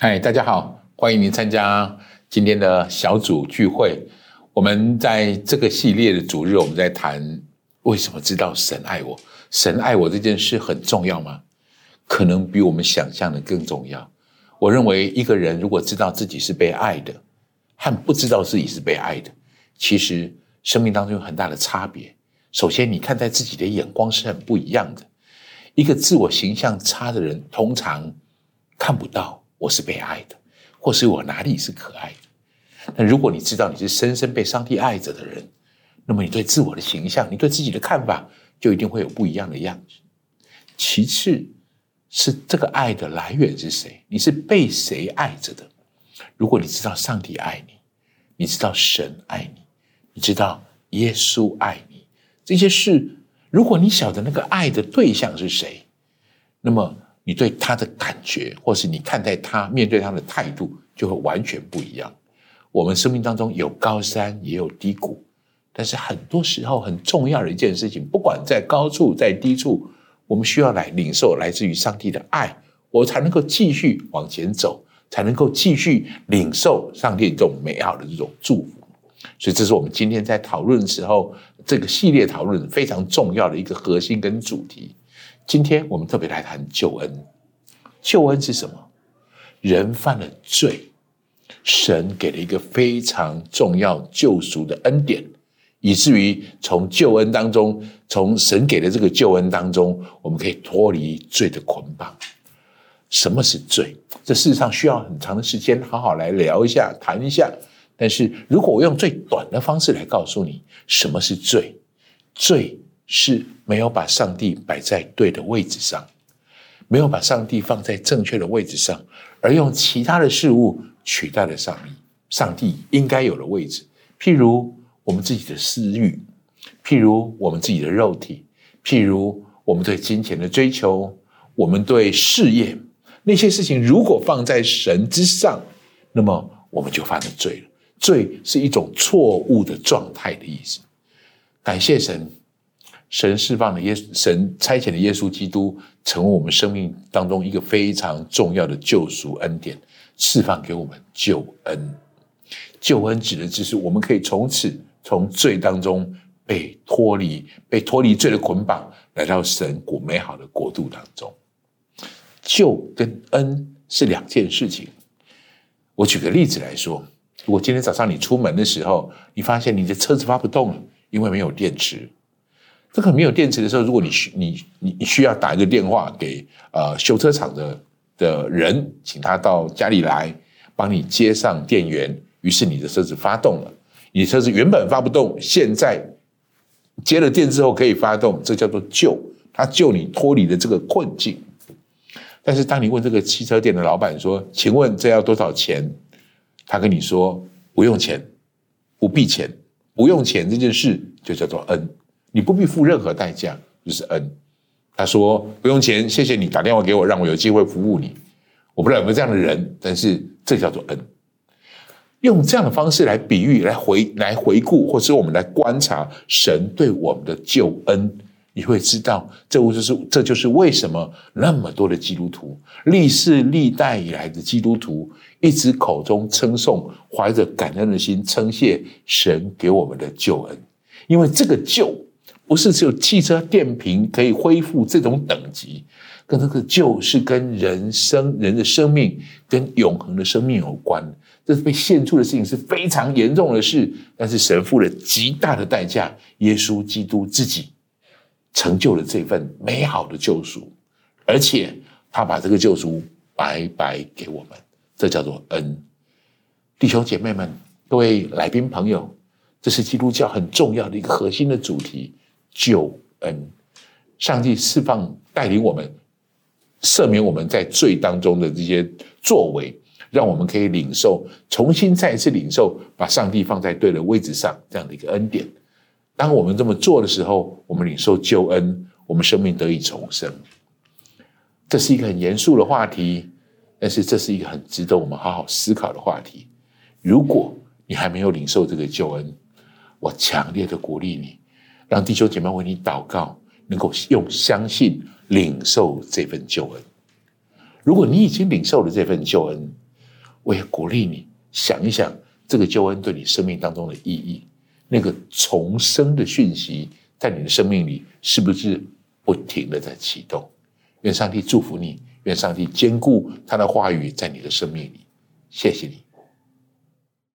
嗨，大家好，欢迎您参加今天的小组聚会。我们在这个系列的主日，我们在谈为什么知道神爱我。神爱我这件事很重要吗？可能比我们想象的更重要。我认为一个人如果知道自己是被爱的，和不知道自己是被爱的，其实生命当中有很大的差别。首先，你看待自己的眼光是很不一样的。一个自我形象差的人，通常看不到我是被爱的，或是我哪里是可爱的。那如果你知道你是深深被上帝爱着的人，那么你对自我的形象，你对自己的看法，就一定会有不一样的样子。其次，是这个爱的来源是谁？你是被谁爱着的？如果你知道上帝爱你，你知道神爱你，你知道耶稣爱你，这些事，如果你晓得那个爱的对象是谁，那么你对他的感觉，或是你看待他、面对他的态度，就会完全不一样。我们生命当中有高山，也有低谷，但是很多时候很重要的一件事情，不管在高处在低处，我们需要来领受来自于上帝的爱，我才能够继续往前走，才能够继续领受上帝这种美好的这种祝福。所以，这是我们今天在讨论的时候，这个系列讨论非常重要的一个核心跟主题。今天我们特别来谈救恩。救恩是什么？人犯了罪，神给了一个非常重要救赎的恩典，以至于从救恩当中，从神给的这个救恩当中，我们可以脱离罪的捆绑。什么是罪？这事实上需要很长的时间，好好来聊一下，谈一下。但是如果我用最短的方式来告诉你什么是罪，罪是没有把上帝摆在对的位置上，没有把上帝放在正确的位置上，而用其他的事物取代了上帝。上帝应该有的位置，譬如我们自己的私欲，譬如我们自己的肉体，譬如我们对金钱的追求，我们对事业那些事情，如果放在神之上，那么我们就犯了罪了。罪是一种错误的状态的意思。感谢神，神释放的耶，神差遣的耶稣基督，成为我们生命当中一个非常重要的救赎恩典，释放给我们救恩。救恩指的就是我们可以从此从罪当中被脱离，被脱离罪的捆绑，来到神国美好的国度当中。救跟恩是两件事情。我举个例子来说。如果今天早上你出门的时候，你发现你的车子发不动了，因为没有电池。这个没有电池的时候，如果你需你你需要打一个电话给呃修车厂的的人，请他到家里来帮你接上电源，于是你的车子发动了。你车子原本发不动，现在接了电之后可以发动，这叫做救，他救你脱离了这个困境。但是当你问这个汽车店的老板说：“请问这要多少钱？”他跟你说不用钱，不必钱，不用钱这件事就叫做恩，你不必付任何代价，就是恩。他说不用钱，谢谢你打电话给我，让我有机会服务你。我不知道有没有这样的人，但是这叫做恩。用这样的方式来比喻、来回、来回顾，或者我们来观察神对我们的救恩。你会知道，这就是这就是为什么那么多的基督徒，历世历代以来的基督徒，一直口中称颂，怀着感恩的心称谢神给我们的救恩。因为这个救不是只有汽车电瓶可以恢复这种等级，跟这个救是跟人生人的生命跟永恒的生命有关。这是被献出的事情是非常严重的事，但是神付了极大的代价，耶稣基督自己。成就了这份美好的救赎，而且他把这个救赎白白给我们，这叫做恩。弟兄姐妹们，各位来宾朋友，这是基督教很重要的一个核心的主题——救恩。上帝释放、带领我们，赦免我们在罪当中的这些作为，让我们可以领受，重新再一次领受，把上帝放在对的位置上这样的一个恩典。当我们这么做的时候，我们领受救恩，我们生命得以重生。这是一个很严肃的话题，但是这是一个很值得我们好好思考的话题。如果你还没有领受这个救恩，我强烈的鼓励你，让弟兄姐妹为你祷告，能够用相信领受这份救恩。如果你已经领受了这份救恩，我也鼓励你想一想这个救恩对你生命当中的意义，那个重生的讯息在你的生命里是不是不停的在启动？愿上帝祝福你，愿上帝兼顾他的话语在你的生命里。谢谢你。